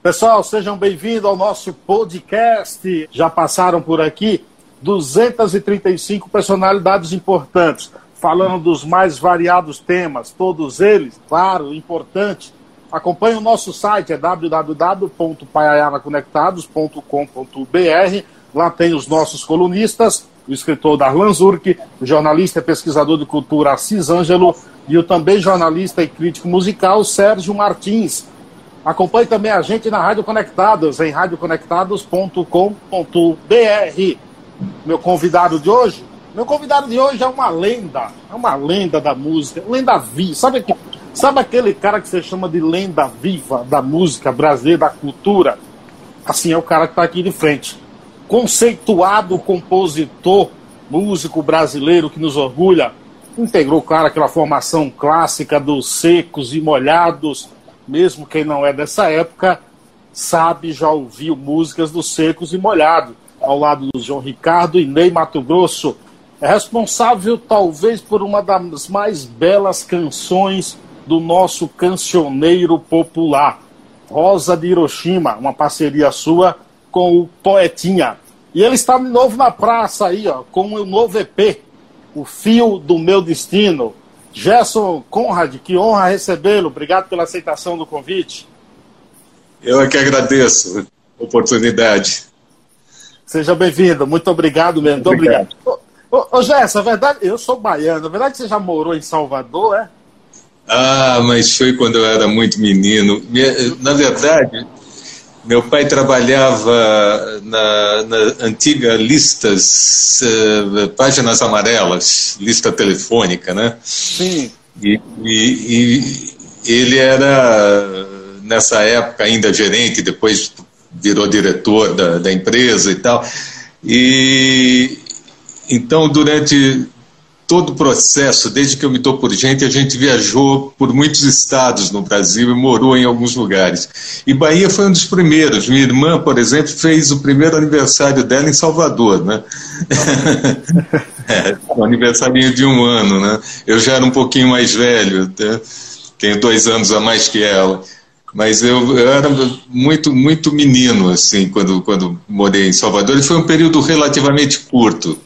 Pessoal, sejam bem-vindos ao nosso podcast. Já passaram por aqui 235 personalidades importantes, falando dos mais variados temas, todos eles, claro, importantes. Acompanhe o nosso site, é www.paiayanaconectados.com.br. Lá tem os nossos colunistas, o escritor Darlan Zurk, o jornalista e pesquisador de cultura Assis Ângelo e o também jornalista e crítico musical Sérgio Martins. Acompanhe também a gente na Rádio Conectados, em radioconectados.com.br. Meu convidado de hoje, meu convidado de hoje é uma lenda, é uma lenda da música, lenda viva. Sabe, sabe aquele cara que você chama de lenda viva da música brasileira, da cultura? Assim, é o cara que está aqui de frente. Conceituado compositor, músico brasileiro que nos orgulha, integrou, claro, aquela formação clássica dos secos e molhados, mesmo quem não é dessa época, sabe, já ouviu músicas dos Secos e Molhados, ao lado do João Ricardo e Ney Mato Grosso. É responsável, talvez, por uma das mais belas canções do nosso cancioneiro popular, Rosa de Hiroshima, uma parceria sua com o Poetinha. E ele está de novo na praça aí, ó, com o novo EP, O Fio do Meu Destino. Gerson Conrad, que honra recebê-lo. Obrigado pela aceitação do convite. Eu é que agradeço a oportunidade. Seja bem-vindo. Muito obrigado mesmo. Muito obrigado. obrigado. Ô, ô, Gerson, a verdade, eu sou baiano. A verdade é que você já morou em Salvador, é? Ah, mas foi quando eu era muito menino. Na verdade, meu pai trabalhava na, na antiga listas, uh, páginas amarelas, lista telefônica, né? Sim. E, e, e, ele era, nessa época, ainda gerente, depois virou diretor da, da empresa e tal. E então, durante todo o processo, desde que eu me dou por gente, a gente viajou por muitos estados no Brasil e morou em alguns lugares. E Bahia foi um dos primeiros. Minha irmã, por exemplo, fez o primeiro aniversário dela em Salvador, né? é, um aniversário de um ano, né? Eu já era um pouquinho mais velho, né? tenho dois anos a mais que ela. Mas eu, eu, era muito, muito menino, assim, quando, quando morei em Salvador, e foi um período relativamente curto.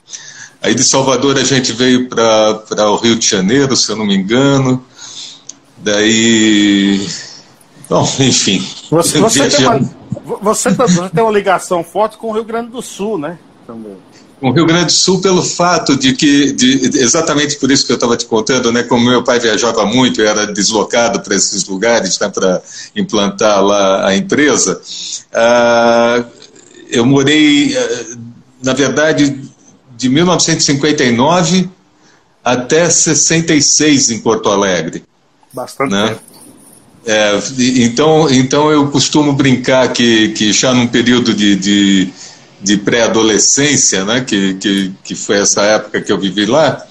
Aí de Salvador a gente veio para o Rio de Janeiro, se eu não me engano. Daí. Bom, enfim. Você, você, tem, uma, você, você tem uma ligação forte com o Rio Grande do Sul, né? Também com o Rio Grande do Sul pelo fato de que, de, exatamente por isso que eu estava te contando, né, como meu pai viajava muito e era deslocado para esses lugares né, para implantar lá a empresa, uh, eu morei, uh, na verdade, de 1959 até 66 em Porto Alegre. Bastante né? É, então, então eu costumo brincar que, que já num período de, de, de pré-adolescência, né, que, que, que foi essa época que eu vivi lá,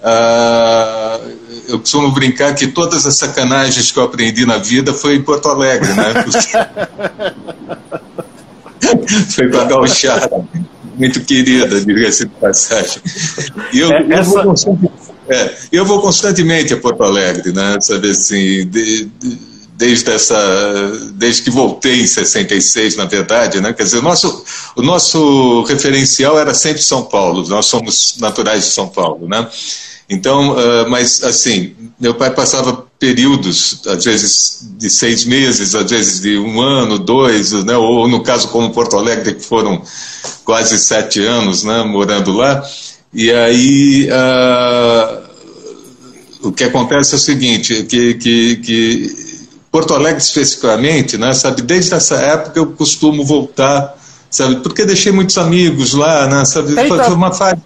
uh, eu costumo brincar que todas as sacanagens que eu aprendi na vida foi em Porto Alegre, né? foi com a gauchada muito querida, diga-se de passagem. E eu, é, essa... eu, vou é, eu vou constantemente a Porto Alegre, né? Sabe assim, de, de, desde essa, desde que voltei em 66, na verdade, né? Quer dizer, o nosso, o nosso referencial era sempre São Paulo. Nós somos naturais de São Paulo, né? Então, uh, mas assim, meu pai passava períodos, às vezes de seis meses, às vezes de um ano, dois, né? ou no caso como Porto Alegre, que foram quase sete anos né, morando lá. E aí uh, o que acontece é o seguinte, que, que, que Porto Alegre especificamente, né, sabe, desde essa época eu costumo voltar, sabe, porque deixei muitos amigos lá, né, sabe, foi, uma fase,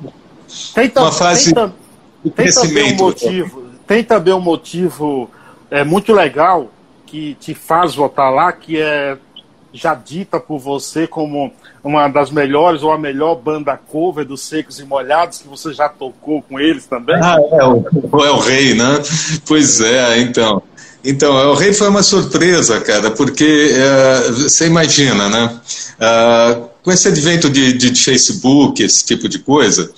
tem, uma fase tem, de crescimento. Tem também um motivo, tem também um motivo é, muito legal que te faz voltar lá, que é já dita por você como uma das melhores ou a melhor banda cover dos Secos e Molhados, que você já tocou com eles também? Ah, é o, é o Rei, né? Pois é, então. Então, o Rei foi uma surpresa, cara, porque é, você imagina, né? É, com esse advento de, de, Facebook, esse tipo de coisa,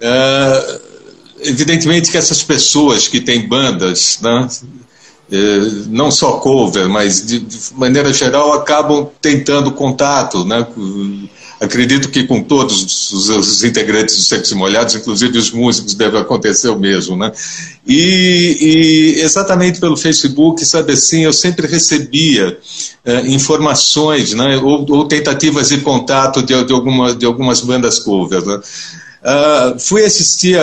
é, evidentemente que essas pessoas que têm bandas, né? eh, não só cover, mas de, maneira geral acabam tentando contato, né? Acredito que com todos os, integrantes dos Secos e Molhados, inclusive os músicos, deve acontecer o mesmo, né? E, e exatamente pelo Facebook, sabe assim, eu sempre recebia eh, informações, né? Ou, ou, tentativas de contato de, de, alguma, de algumas bandas cover, né? Uh, fui assistir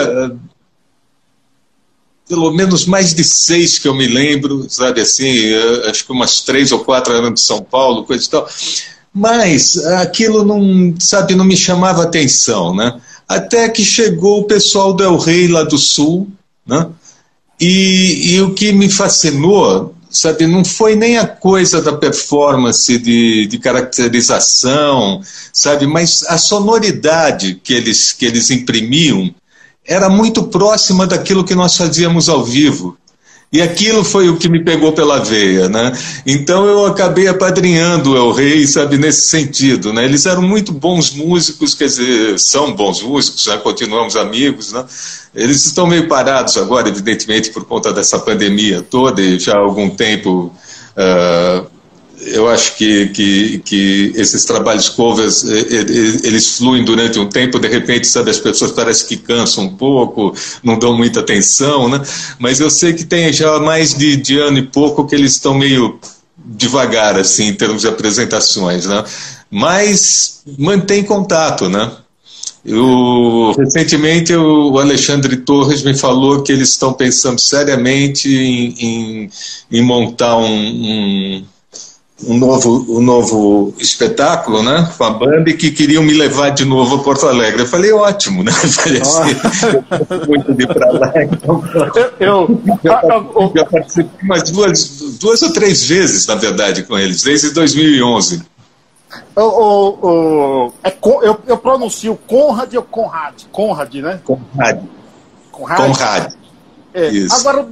pelo menos mais de seis que eu me lembro, sabe assim, acho que umas três ou quatro eram de São Paulo, coisa e tal. Mas aquilo não, sabe, não me chamava atenção, né? Até que chegou o pessoal do El Rei lá do Sul, né? E, e o que me fascinou, sabe, não foi nem a coisa da performance de, de caracterização, sabe, mas a sonoridade que eles, que eles imprimiam era muito próxima daquilo que nós fazíamos ao vivo. E aquilo foi o que me pegou pela veia, né? Então eu acabei apadrinhando o El Rei, sabe, nesse sentido, né? Eles eram muito bons músicos, quer dizer, são bons músicos, já continuamos amigos, né? Eles estão meio parados agora, evidentemente, por conta dessa pandemia toda e já há algum tempo uh, eu acho que, que, que esses trabalhos covers eles fluem durante um tempo, de repente, sabe, as pessoas parecem que cansam um pouco, não dão muita atenção, né? Mas eu sei que tem já mais de, de ano e pouco que eles estão meio devagar, assim, em termos de apresentações, né? Mas mantém contato, né? Eu, recentemente o Alexandre Torres me falou que eles estão pensando seriamente em, em, em montar um, um um novo, um novo espetáculo, né, com a banda e que queriam me levar de novo a Porto Alegre. Eu falei, ótimo, né? Falei assim, muito de para lá. Então, eu, eu, já, já participei umas duas, duas ou três vezes, na verdade, com eles, desde 2011. O, o, o, é, eu, eu pronuncio Conrad ou Conrad? Conrad, né? Conrad. Conrad. Conrad. É, agora,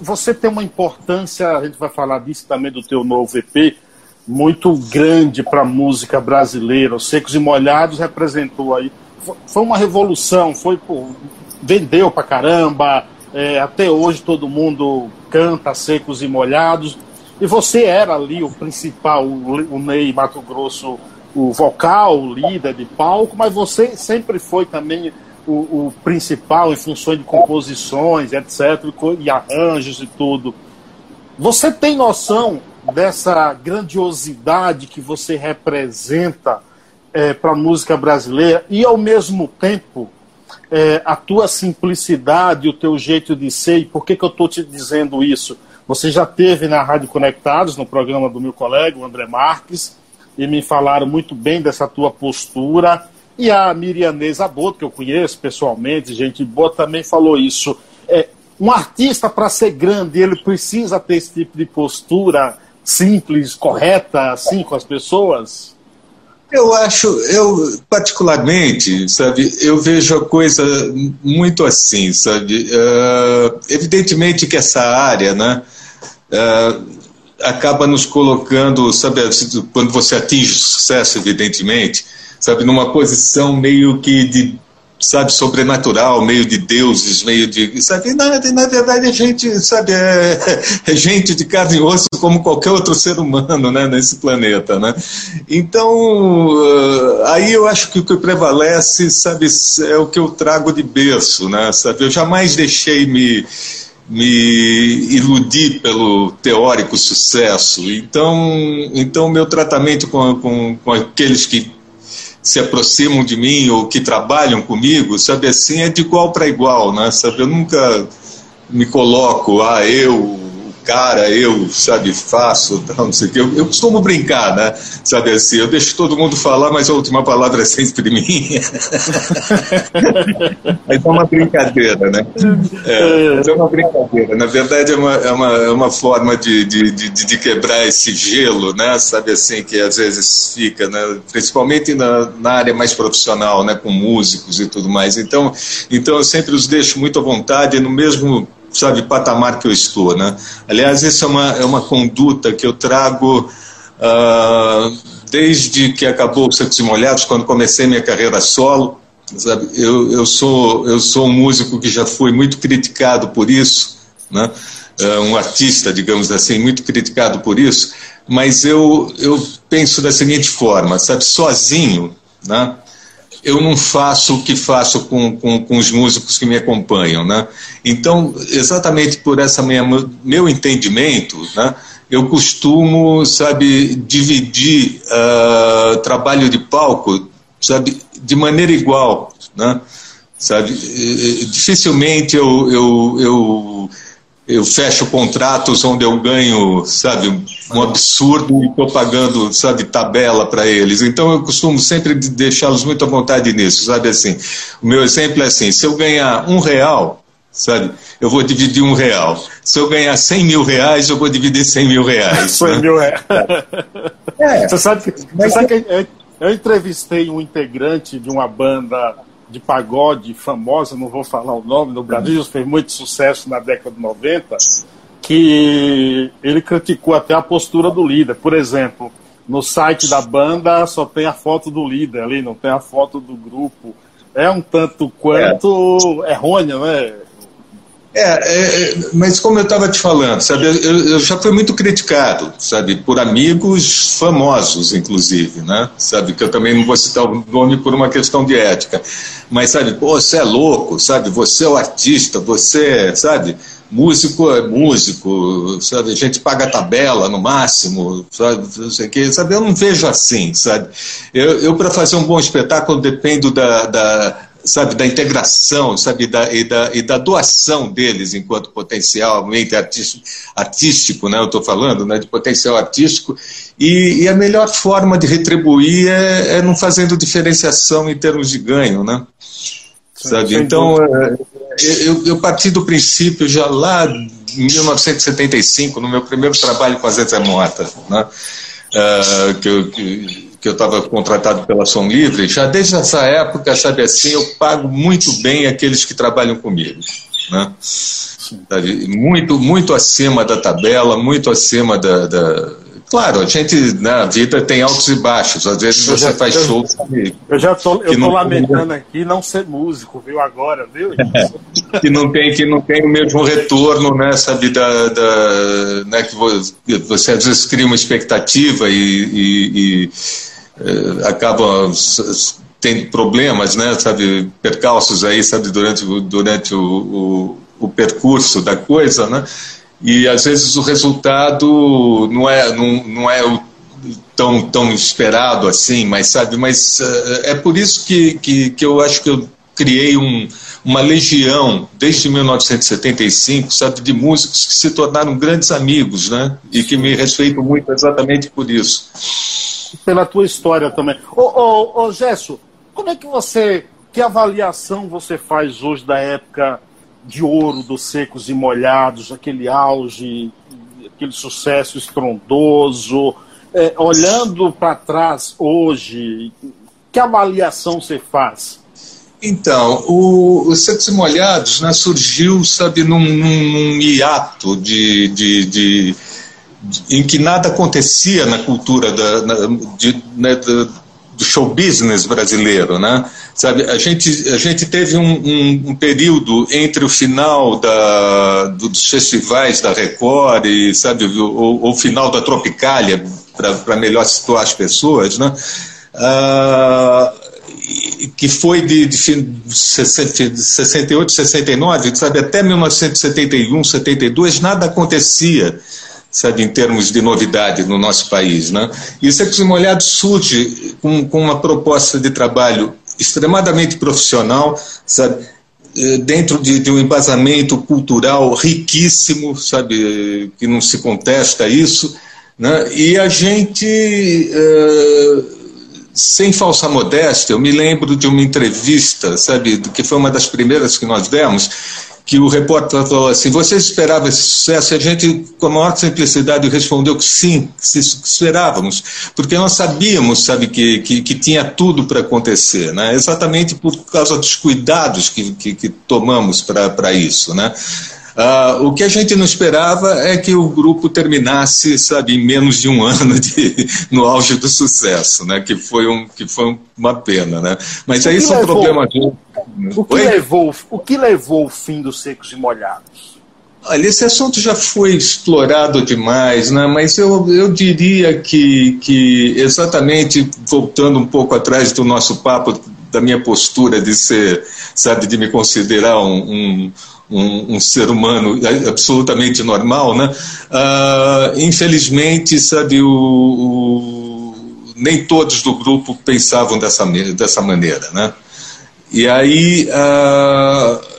você tem uma importância, a gente vai falar disso também do teu novo EP, muito grande para a música brasileira. Os Secos e Molhados representou aí. Foi uma revolução, foi pô, vendeu para caramba. É, até hoje todo mundo canta Secos e Molhados. E você era ali o principal, o Ney Mato Grosso, o vocal, o líder de palco, mas você sempre foi também o, o principal em função de composições, etc., e arranjos e tudo. Você tem noção dessa grandiosidade que você representa é, para a música brasileira e, ao mesmo tempo, é, a tua simplicidade, o teu jeito de ser, e por que, que eu estou te dizendo isso? Você já teve na Rádio Conectados, no programa do meu colega, o André Marques, e me falaram muito bem dessa tua postura, e a Mirianesa Boto, que eu conheço pessoalmente, gente boa, também falou isso. É, um artista, para ser grande, ele precisa ter esse tipo de postura simples, correta, assim, com as pessoas? Eu acho, eu particularmente, sabe, eu vejo a coisa muito assim, sabe. Uh, evidentemente que essa área, né, uh, acaba nos colocando, sabe, quando você atinge o sucesso, evidentemente, sabe, numa posição meio que de, sabe, sobrenatural, meio de deuses, meio de, sabe, na, na verdade a gente, sabe, é, é, gente de carne e osso como qualquer outro ser humano, né, nesse planeta, né. Então, uh, aí eu acho que o que prevalece, sabe, é o que eu trago de berço, né, sabe, eu jamais deixei me me iludir pelo teórico sucesso. Então, então meu tratamento com, com, com aqueles que se aproximam de mim ou que trabalham comigo, sabe assim, é de igual para igual, né? Sabe, eu nunca me coloco, ah, eu cara, eu, sabe, faço, tal, não sei o que. Eu, eu costumo brincar, né? Sabe assim, eu deixo todo mundo falar, mas a última palavra é sempre minha. mas é uma brincadeira, né? É, mas é uma brincadeira. Na verdade, é uma, é uma, é uma forma de, de, de, de quebrar esse gelo, né? Sabe assim, que às vezes fica, né? Principalmente na, na área mais profissional, né? Com músicos e tudo mais. Então, então eu sempre os deixo muito à vontade, no mesmo sabe, patamar que eu estou, né? Aliás, isso é uma, é uma conduta que eu trago uh, desde que acabou o e Molhados, quando comecei minha carreira solo, sabe? Eu, eu, sou, eu sou um músico que já fui muito criticado por isso, né? uh, um artista, digamos assim, muito criticado por isso, mas eu, eu penso da seguinte forma, sabe, sozinho, né? Eu não faço o que faço com, com, com, os músicos que me acompanham, né? Então, exatamente por essa meu entendimento, né? Eu costumo, sabe, dividir uh, trabalho de palco, sabe, de maneira igual, né? Sabe, dificilmente eu, eu, eu eu fecho contratos onde eu ganho, sabe, um absurdo e estou pagando, sabe, tabela para eles. Então eu costumo sempre deixá-los muito à vontade nisso, sabe assim. O meu exemplo é assim: se eu ganhar um real, sabe, eu vou dividir um real. Se eu ganhar 100 mil reais, eu vou dividir 100 mil reais. 100 né? mil reais. É. Você sabe, você sabe que eu, eu entrevistei um integrante de uma banda de pagode famosa, não vou falar o nome, no Brasil, fez muito sucesso na década de 90, que ele criticou até a postura do líder. Por exemplo, no site da banda só tem a foto do líder ali, não tem a foto do grupo. É um tanto quanto é. errôneo, né? É, é, é, mas como eu estava te falando, sabe, eu, eu, já fui muito criticado, sabe, por amigos famosos, inclusive, né, sabe, que eu também não vou citar o nome por uma questão de ética, mas sabe, pô, você é louco, sabe, você é o artista, você, sabe, músico é músico, sabe, a gente paga a tabela no máximo, sabe, não sei que, sabe, eu não vejo assim, sabe, eu, eu para fazer um bom espetáculo dependo da, da sabe, da integração, sabe, da, e, da, e da doação deles enquanto potencialmente artístico, artístico né, eu estou falando, né, de potencial artístico, e, e, a melhor forma de retribuir é, é não fazendo diferenciação em termos de ganho, né, sabe, então é, eu, eu parti do princípio já lá em 1975, no meu primeiro trabalho com a Zezé Mota, né, uh, que eu... Que, que eu estava contratado pela Som Livre, já desde essa época, sabe assim, eu pago muito bem aqueles que trabalham comigo. Né? Muito, muito acima da tabela, muito acima da, da Claro, a gente na vida tem altos e baixos. Às vezes eu você já, faz show. Eu já tô, eu tô lamentando aqui não ser músico, viu? Agora, viu? É, que não tem que não tem o mesmo retorno, né? Sabe da, da né? Que você às vezes cria uma expectativa e, e, e é, acaba tendo problemas, né? Sabe percalços aí, sabe durante durante o, o, o percurso da coisa, né? E às vezes o resultado não é, não, não é o tão, tão esperado assim, mas sabe, mas uh, é por isso que, que, que eu acho que eu criei um, uma legião desde 1975, sabe, de músicos que se tornaram grandes amigos, né, e que me respeitam muito exatamente por isso. Pela tua história também. Ô, ô, ô Gesso, como é que você, que avaliação você faz hoje da época de ouro dos secos e molhados, aquele auge, aquele sucesso estrondoso. É, olhando para trás hoje, que avaliação você faz? Então, o, Secos e Molhados né, surgiu, sabe, num, num, hiato de, de, de, de, em que nada acontecia na cultura da, na, de, né, do, do show business brasileiro, né? Sabe, a gente, a gente teve um, um, um período entre o final da, do, dos festivais da Record e, sabe, o, o final da Tropicália, para melhor situar as pessoas, né? Ah, que foi de, de 68, 69, sabe, até 1971, 72, nada acontecia sabe, em termos de novidade no nosso país. Né? E o Secos e surge com, com uma proposta de trabalho extremadamente profissional, sabe, eh, dentro de, de, um embasamento cultural riquíssimo, sabe, que não se contesta isso, né? e a gente, uh, sem falsa modéstia, eu me lembro de uma entrevista, sabe, que foi uma das primeiras que nós demos, que o repórter falou assim: vocês esperavam esse sucesso? A gente, com a maior simplicidade, respondeu que sim, que esperávamos, porque nós sabíamos, sabe, que, que, que tinha tudo para acontecer, né? exatamente por causa dos cuidados que, que, que tomamos para isso. Né? Uh, o que a gente não esperava é que o grupo terminasse, sabe, em menos de um ano de, no auge do sucesso, né? Que foi, um, que foi uma pena, né? Mas aí são problemas. O que, levou, o que levou o fim dos secos e molhados? Olha, esse assunto já foi explorado demais, né? mas eu, eu diria que, que, exatamente voltando um pouco atrás do nosso papo, da minha postura de ser, sabe, de me considerar um, um, um, um ser humano absolutamente normal, né? Uh, infelizmente, sabe, o, o, nem todos do grupo pensavam dessa, dessa maneira, né? E aí. Uh,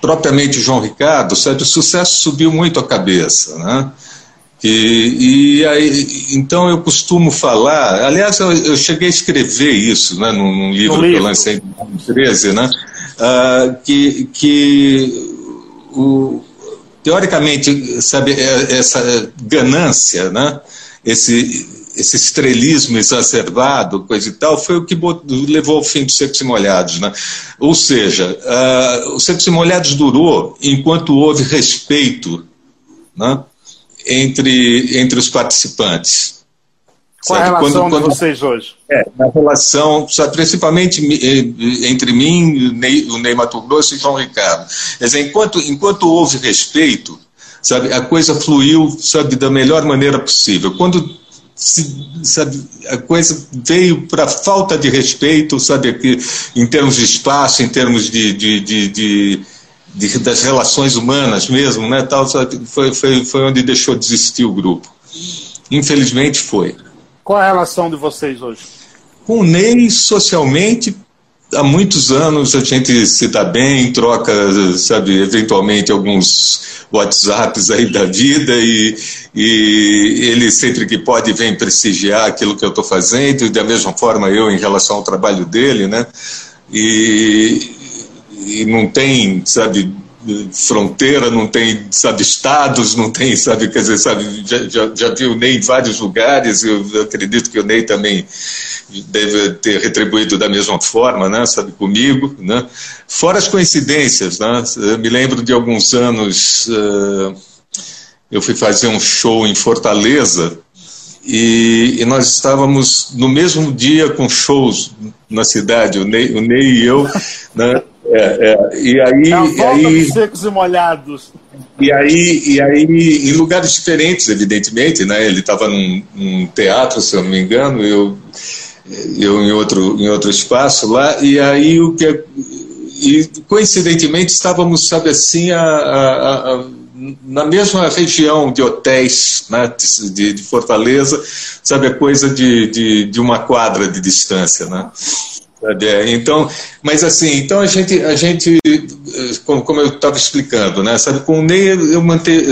propriamente João Ricardo, sabe, o sucesso subiu muito a cabeça, né? E, e aí, então eu costumo falar, aliás, eu, eu cheguei a escrever isso, né, num, num livro, livro, que eu lancei em 2013, né, uh, que, que o, teoricamente, sabe, é, essa ganância, né, esse esse estrelismo exacerbado, coisa e tal, foi o que levou ao fim dos Secos e Molhados. Né? Ou seja, uh, os Secos e Molhados durou enquanto houve respeito né, entre, entre os participantes. Qual sabe? a relação quando, quando, de vocês hoje? É, na relação, sabe, principalmente entre mim, o Ney Mato Grosso e João Ricardo. Quer dizer, enquanto, enquanto houve respeito, sabe, a coisa fluiu sabe, da melhor maneira possível. Quando sabe, a coisa veio para falta de respeito, sabe, em termos de espaço, em termos de, de, de, de, de das relações humanas mesmo, né, tal, foi, foi, foi onde deixou de existir o grupo. Infelizmente foi. Qual a relação de vocês hoje? Com o Ney, socialmente, há muitos anos a gente se dá bem, troca, sabe, eventualmente alguns WhatsApps aí da vida e, e ele sempre que pode vem prestigiar aquilo que eu estou fazendo e da mesma forma eu em relação ao trabalho dele, né? E, e não tem, sabe, fronteira, não tem, sabe, estados, não tem, sabe, quer dizer, sabe, já, já, já vi o Ney em vários lugares, eu acredito que o Ney também deve ter retribuído da mesma forma, né, sabe, comigo, né, fora as coincidências, né, eu me lembro de alguns anos, uh, eu fui fazer um show em Fortaleza, e, e, nós estávamos no mesmo dia com shows na cidade, o Ney, o Ney e eu, né, é, é, e aí, é a volta e aí, secos e molhados. E aí, e aí, em lugares diferentes, evidentemente, né? Ele estava num, num, teatro, se eu não me engano, eu, eu em outro, em outro espaço lá, e aí o que e coincidentemente estávamos, sabe assim, a, a, a, na mesma região de hotéis né, de, de, Fortaleza, sabe, a coisa de, de, de uma quadra de distância, né? É, então, mas assim, então a gente, a gente como, como eu estava explicando, né, sabe, com o Ney eu manter,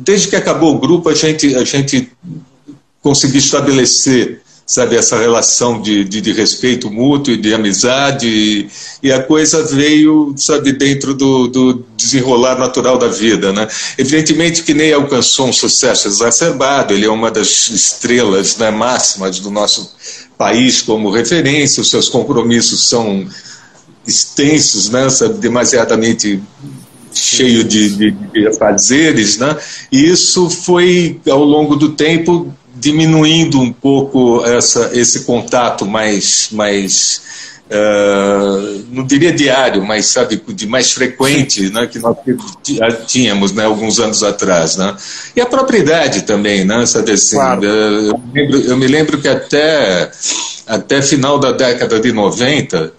desde que acabou o grupo a gente, a gente conseguiu estabelecer, sabe, essa relação de, de, de respeito mútuo e de amizade e, e, a coisa veio, sabe, dentro do, do desenrolar natural da vida, né. Evidentemente que Ney alcançou um sucesso exacerbado, ele é uma das estrelas né, máximas do nosso país como referência, os seus compromissos são extensos, né, demasiadamente cheio de, de, de fazeres, né, e isso foi, ao longo do tempo, diminuindo um pouco essa, esse contato mais, mais Uh, não diria diário, mas sabe, de mais frequente, né, que nós tínhamos, né, alguns anos atrás, né? E a propriedade também, né, sabe assim, claro. eu, me lembro, eu, me lembro, que até, até final da década de 90,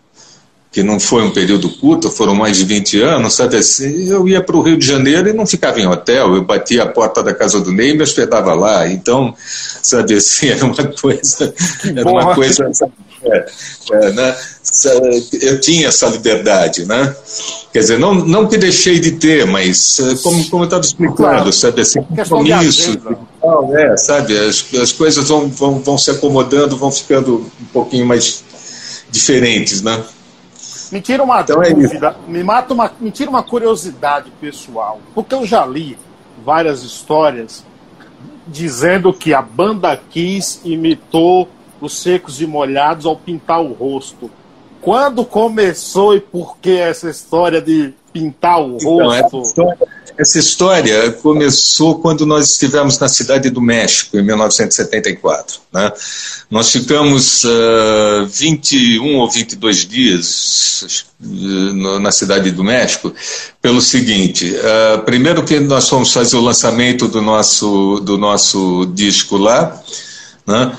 que não foi um período curto, foram mais de 20 anos, sabe assim, eu ia para o Rio de Janeiro e não ficava em hotel, eu batia a porta da casa do Ney e me hospedava lá, então, sabe assim, era uma coisa, era uma coisa, sabe, é, é, né? Eu tinha essa liberdade, né? Quer dizer, não, não que deixei de ter, mas é, como, como eu estava explicando, claro. sabe, assim, compromisso, tal, é, sabe, as, as coisas vão, vão, vão se acomodando, vão ficando um pouquinho mais diferentes, né? Me tira uma então dúvida, é me, mata uma, me tira uma curiosidade pessoal, porque eu já li várias histórias dizendo que a banda Kiss imitou os secos e molhados ao pintar o rosto. Quando começou e por que essa história de pintar o então, rosto? Essa história, essa história começou quando nós estivemos na cidade do México, em 1974. Né? Nós ficamos uh, 21 ou 22 dias uh, na cidade do México, pelo seguinte: uh, primeiro, que nós fomos fazer o lançamento do nosso, do nosso disco lá, né?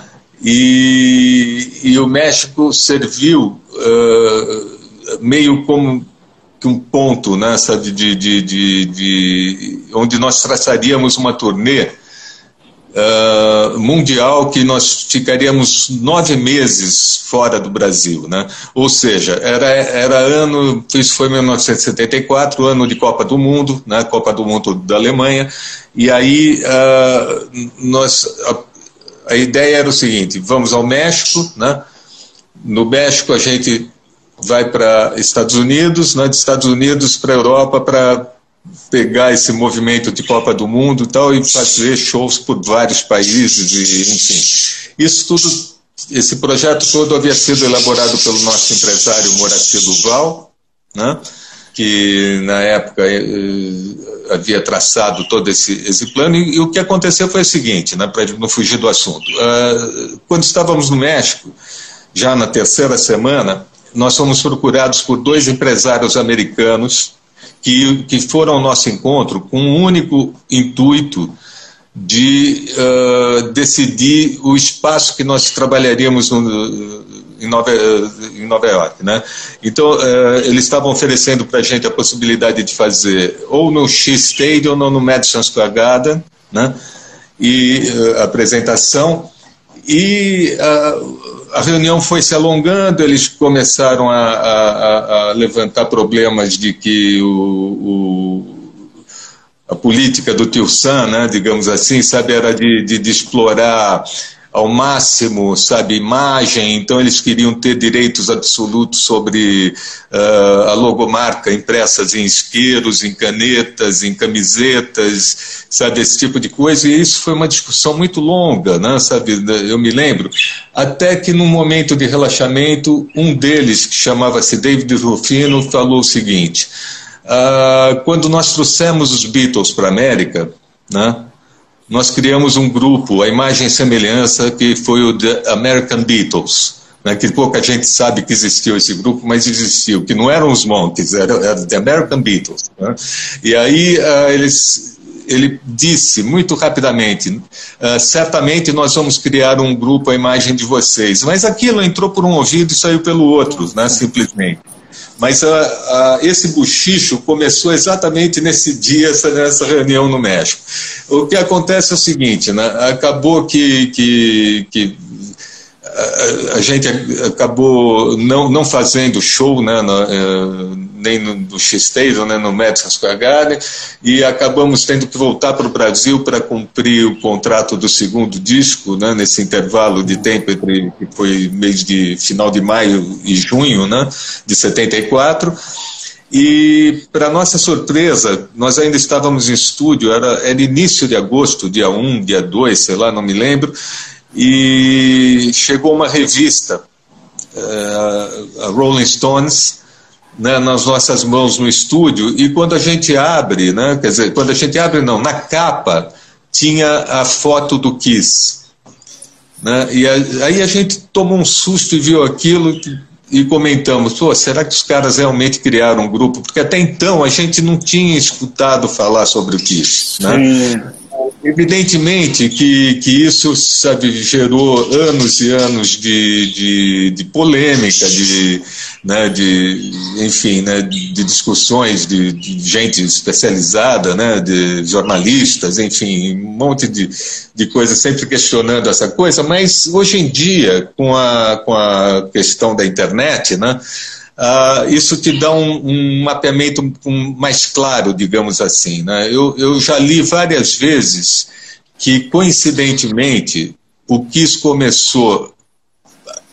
E, e o México serviu uh, meio como um ponto, né, sabe, de, de, de, de onde nós traçaríamos uma turnê uh, mundial que nós ficaríamos nove meses fora do Brasil, né? Ou seja, era, era ano, isso foi 1974, ano de Copa do Mundo, né? Copa do Mundo da Alemanha, e aí uh, nós a, ideia era o seguinte: vamos ao México, né? No México a gente vai para Estados Unidos, né, de Estados Unidos para Europa para pegar esse movimento de Copa do Mundo e tal e fazer shows por vários países e enfim. Isso tudo, esse projeto todo havia sido elaborado pelo nosso empresário Moraci Duval, né? Que na época eh, havia traçado todo esse, esse plano, e, e, o que aconteceu foi o seguinte, né, para não fugir do assunto. Uh, quando estávamos no México, já na terceira semana, nós fomos procurados por dois empresários americanos que, que foram ao nosso encontro com um único intuito de uh, decidir o espaço que nós trabalharíamos no, em, Nova, em Nova York. Né? Então, uh, eles estavam oferecendo para a gente a possibilidade de fazer ou no X Stadium ou no Madison Square Garden, né? e uh, apresentação, e a reunião foi se alongando, eles começaram a, a, a levantar problemas de que o, o, a política do Tio Sam, né, digamos assim, sabe, era de, de, de explorar ao máximo, sabe, imagem, então eles queriam ter direitos absolutos sobre uh, a logomarca impressas em isqueiros, em canetas, em camisetas, sabe, esse tipo de coisa, e isso foi uma discussão muito longa, né, sabe, eu me lembro, até que num momento de relaxamento, um deles, que chamava-se David Rufino, falou o seguinte, uh, quando nós trouxemos os Beatles para a América, né, nós criamos um grupo, a imagem e semelhança, que foi o The American Beatles. Né, que pouca gente sabe que existiu esse grupo, mas existiu, que não eram os Monkeys, era, era The American Beatles. Né? E aí uh, eles, ele disse muito rapidamente: uh, certamente nós vamos criar um grupo à imagem de vocês. Mas aquilo entrou por um ouvido e saiu pelo outro, né, simplesmente. Mas a, a, esse buchicho começou exatamente nesse dia, essa, nessa reunião no México. O que acontece é o seguinte, né? acabou que, que, que a, a, gente acabou não, não fazendo show né, no, eh, nem no, no X-Stadium, né, no Madison Square Garden, e acabamos tendo que voltar para o Brasil para cumprir o contrato do segundo disco, né, nesse intervalo de tempo entre que foi mês de final de maio e junho, né, de 74. E, para nossa surpresa, nós ainda estávamos em estúdio, era, era início de agosto, dia 1, dia 2, sei lá, não me lembro, e chegou uma revista, uh, a Rolling Stones, né, nas nossas mãos no estúdio e quando a gente abre, né, quer dizer, quando a gente abre não, na capa tinha a foto do Kiss. Né, e a, aí a gente tomou um susto e viu aquilo e comentamos, pô, será que os caras realmente criaram um grupo? Porque até então a gente não tinha escutado falar sobre o Kiss. Né? Evidentemente que, que isso sabe, gerou anos e anos de, de, de polêmica, de, né, de, enfim, né, de discussões de, de, gente especializada, né, de jornalistas, enfim, um monte de, de coisas sempre questionando essa coisa, mas hoje em dia, com a, com a questão da internet, né, Uh, isso te dá um, um mapeamento mais claro, digamos assim. Né? Eu, eu já li várias vezes que, coincidentemente, o KISS começou,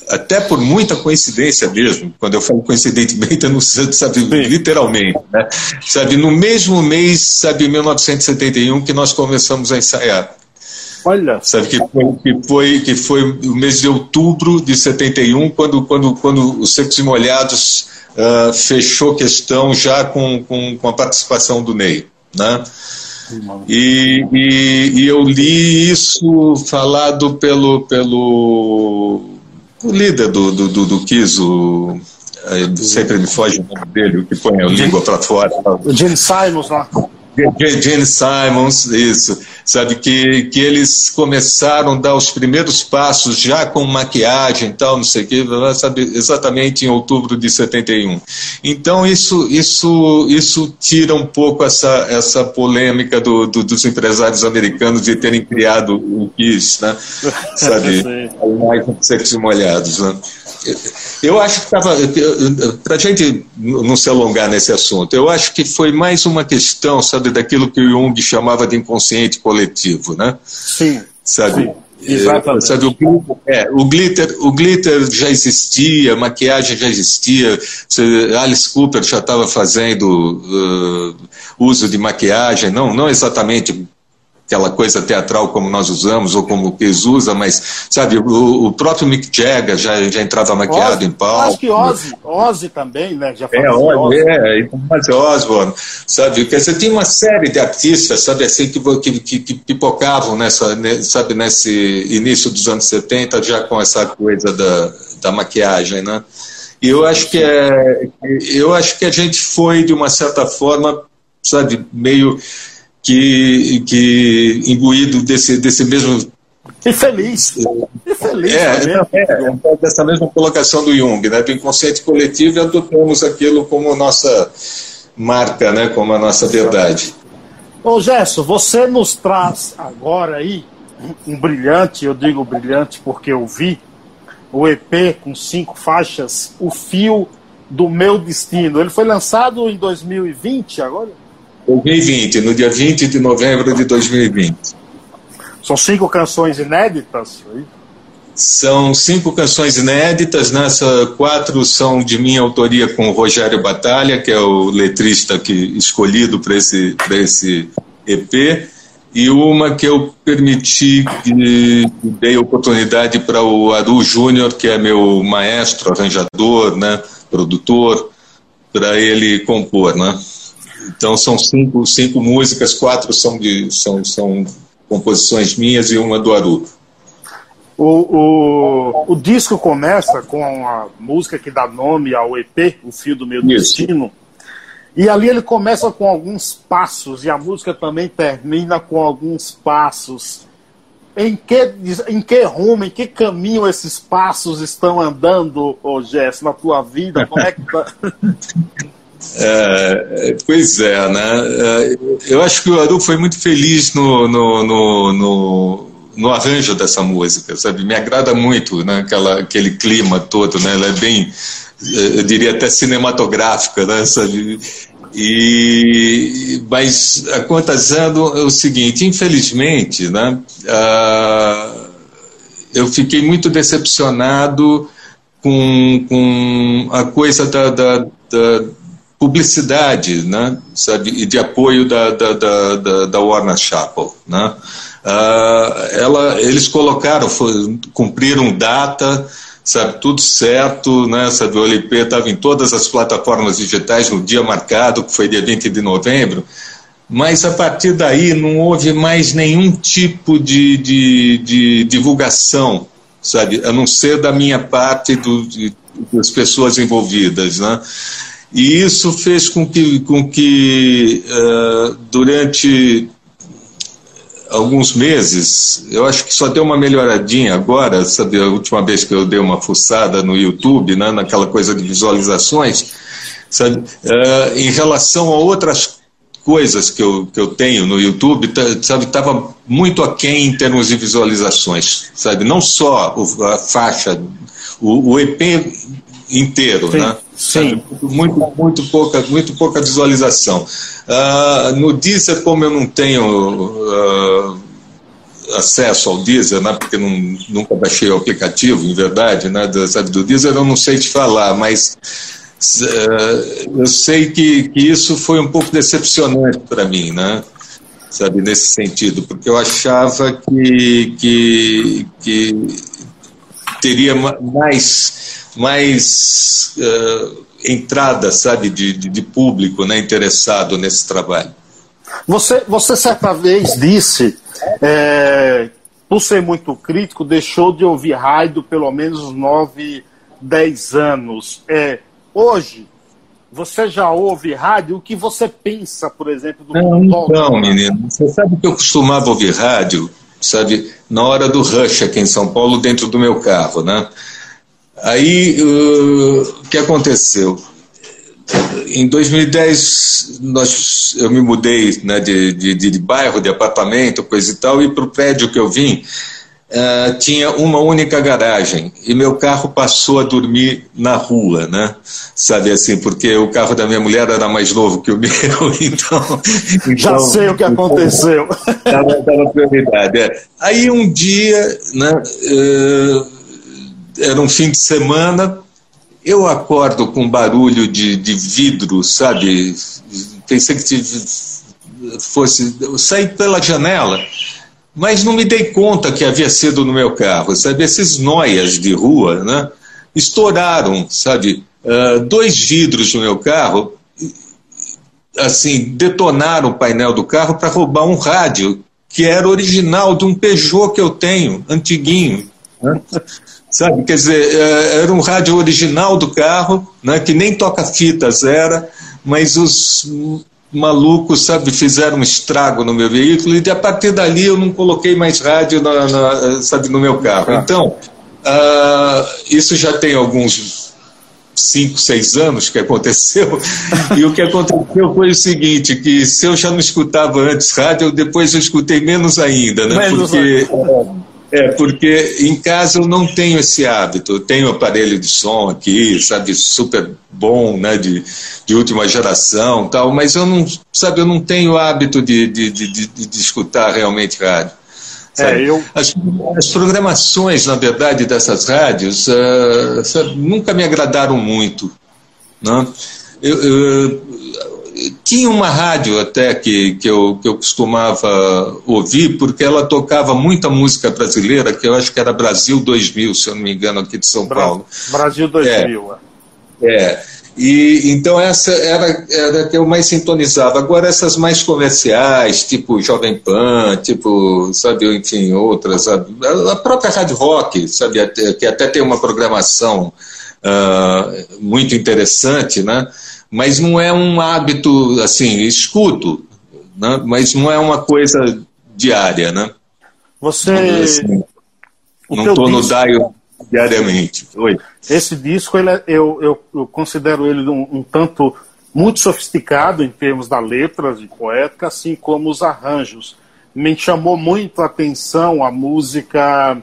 até por muita coincidência mesmo, quando eu falo coincidentemente, eu não sei, sabe, literalmente, né? sabe, no mesmo mês, sabe, 1971, que nós começamos a ensaiar. Olha. Sabe que foi, que foi, que foi o mês de outubro de 71, quando, quando, quando os Secos e Molhados uh, fechou questão já com, com, com, a participação do Ney. né? E, e, e, eu li isso falado pelo, pelo o líder do, do, do, do Kiso, sempre me foge o nome dele, o que põe a língua para fora. O Gene Simons lá. Gene Simons, isso, sabe, que, que eles começaram a dar os primeiros passos já com maquiagem tal, não sei o que, sabe, exatamente em outubro de 71. Então isso, isso, isso tira um pouco essa, essa polêmica do, do dos empresários americanos de terem criado o Kiss, né, sabe, secos e molhados, né. Eu acho que estava. Para a gente não se alongar nesse assunto, eu acho que foi mais uma questão, sabe, daquilo que o Jung chamava de inconsciente coletivo, né? Sim. Sabe? Sim. Exatamente. Sabe, o, é, o, glitter, o glitter já existia, a maquiagem já existia, Alice Cooper já estava fazendo uh, uso de maquiagem, não, não exatamente aquela coisa teatral como nós usamos ou como o Kiss usa, mas, sabe, o, o próprio Mick Jagger já, já entrava maquiado Ozzy, em palco. Acho que Ozzy, Ozzy também, né? Já é, Ozzy, é, Ozzy Osbourne, sabe, quer dizer, tem uma série de artistas, sabe, assim, que, que, que, que pipocavam nessa, sabe, nesse início dos anos 70, já com essa coisa da, da maquiagem, né? E eu acho que é, eu acho que a gente foi, de uma certa forma, sabe, meio que, que imbuído desse, desse mesmo. E feliz. E feliz. É, é, é, dessa mesma colocação do Jung, né, do inconsciente coletivo, e adotamos aquilo como nossa marca, né, como a nossa verdade. Ô Gerson, você nos traz agora aí um brilhante, eu digo brilhante porque eu vi, o EP com cinco faixas, O Fio do Meu Destino. Ele foi lançado em 2020 agora? 2020, no dia 20 de novembro de 2020. São cinco canções inéditas? São cinco canções inéditas, nessa quatro são de minha autoria com o Rogério Batalha, que é o letrista que escolhido para esse, esse EP, e uma que eu permiti, que dei oportunidade para o Aru Júnior, que é meu maestro, arranjador, né, produtor, para ele compor, né? Então são cinco, cinco músicas, quatro são, de, são, são composições minhas e uma do Aru. O, o, o disco começa com a música que dá nome ao EP, O Fio do Meu. Destino. E ali ele começa com alguns passos, e a música também termina com alguns passos. Em que, em que rumo, em que caminho esses passos estão andando, oh Jess, na tua vida? Como é que tá? É, pois é, né? É, eu acho que o Aru foi muito feliz no, no, no, no, no arranjo dessa música, sabe? Me agrada muito né? Aquela, aquele clima todo, né? Ela é bem, eu diria até cinematográfica, né? Sabe? E, mas acontecendo é o seguinte, infelizmente, né? Uh, eu fiquei muito decepcionado com, com a coisa da, da, da publicidade, né, sabe, e de apoio da, da, da, da Warner Chappell, né. Uh, ela, eles colocaram, foi, cumpriram data, sabe, tudo certo, né, sabe, o LP estava em todas as plataformas digitais no dia marcado, que foi dia 20 de novembro, mas a partir daí não houve mais nenhum tipo de, de, de divulgação, sabe, a não ser da minha parte do, de, das pessoas envolvidas, né. E isso fez com que, com que uh, durante alguns meses, eu acho que só deu uma melhoradinha agora, sabe, a última vez que eu dei uma fuçada no YouTube, né, naquela coisa de visualizações, sabe, uh, em relação a outras coisas que eu, que eu tenho no YouTube, tá, sabe, estava muito aquém em termos de visualizações, sabe, não só a faixa, o, o EP inteiro, Sim. né? Sim. Muito, muito, pouca, muito pouca visualização. Uh, no Deezer, como eu não tenho uh, acesso ao Deezer, né, porque não, nunca baixei o aplicativo, em verdade, né, do, sabe, do Deezer, eu não sei te falar, mas uh, eu sei que, que isso foi um pouco decepcionante para mim, né? sabe, nesse sentido, porque eu achava que, que, que teria mais mais uh, entrada, sabe, de, de, de, público né, interessado nesse trabalho. Você, você certa vez disse, é, por ser muito crítico, deixou de ouvir rádio pelo menos 9, 10 anos. É, hoje, você já ouve rádio? O que você pensa, por exemplo, do Não, não menino. Você sabe que eu costumava ouvir rádio, sabe, na hora do rush aqui em São Paulo, dentro do meu carro, né? Aí, uh, o que aconteceu? Em 2010, nós, eu me mudei né, de, de, de bairro, de apartamento, coisa e tal, e para o prédio que eu vim, uh, tinha uma única garagem e meu carro passou a dormir na rua, né? Sabe assim, porque o carro da minha mulher era mais novo que o meu, então. Já então, sei o que aconteceu. Estava prioridade. É. Aí um dia, né? Uh, era um fim de semana, eu acordo com barulho de, de vidro, sabe? Pensei que fosse. Eu saí pela janela mas não me dei conta que havia sido no meu carro, sabe? Esses noias de rua, né? Estouraram, sabe? Uh, dois vidros do meu carro, assim, detonaram o painel do carro para roubar um rádio que era original de um Peugeot que eu tenho, antiguinho. Né? Sabe, quer dizer, eh, era um rádio original do carro, né, que nem toca-fitas era, mas os malucos, sabe, fizeram um estrago no meu veículo e a partir dali eu não coloquei mais rádio na, na sabe, no meu carro. Então, uh, isso já tem alguns cinco, seis anos que aconteceu e o que aconteceu foi o seguinte, que se eu já não escutava antes rádio, depois eu escutei menos ainda, né? Porque... É, porque em casa eu não tenho esse hábito. Eu tenho aparelho de som aqui, sabe, super bom, né, de, de última geração tal, mas eu não, sabe, eu não tenho hábito de, de, de, de, de escutar realmente rádio. É, eu... as, as, programações, na verdade, dessas rádios uh, sabe, nunca me agradaram muito. Né? Eu, eu, tinha uma rádio até que, que, eu, que eu costumava ouvir, porque ela tocava muita música brasileira, que eu acho que era Brasil 2000, se eu não me engano, aqui de São Bra Paulo. Brasil 2000, é. é. E, então essa era, era a que eu mais sintonizava. Agora essas mais comerciais, tipo Jovem Pan, tipo, sabe, enfim, outras, sabe? a própria Rádio Rock, sabe, que até tem uma programação uh, muito interessante, né? Mas não é um hábito assim, escuto, né? mas não é uma coisa diária, né? Você. Assim, não estou no Daio diariamente. Oi. Esse disco, ele é, eu, eu, eu, considero ele um, um, tanto muito sofisticado em termos da letra, de poética, assim como os arranjos. Me chamou muito a atenção a música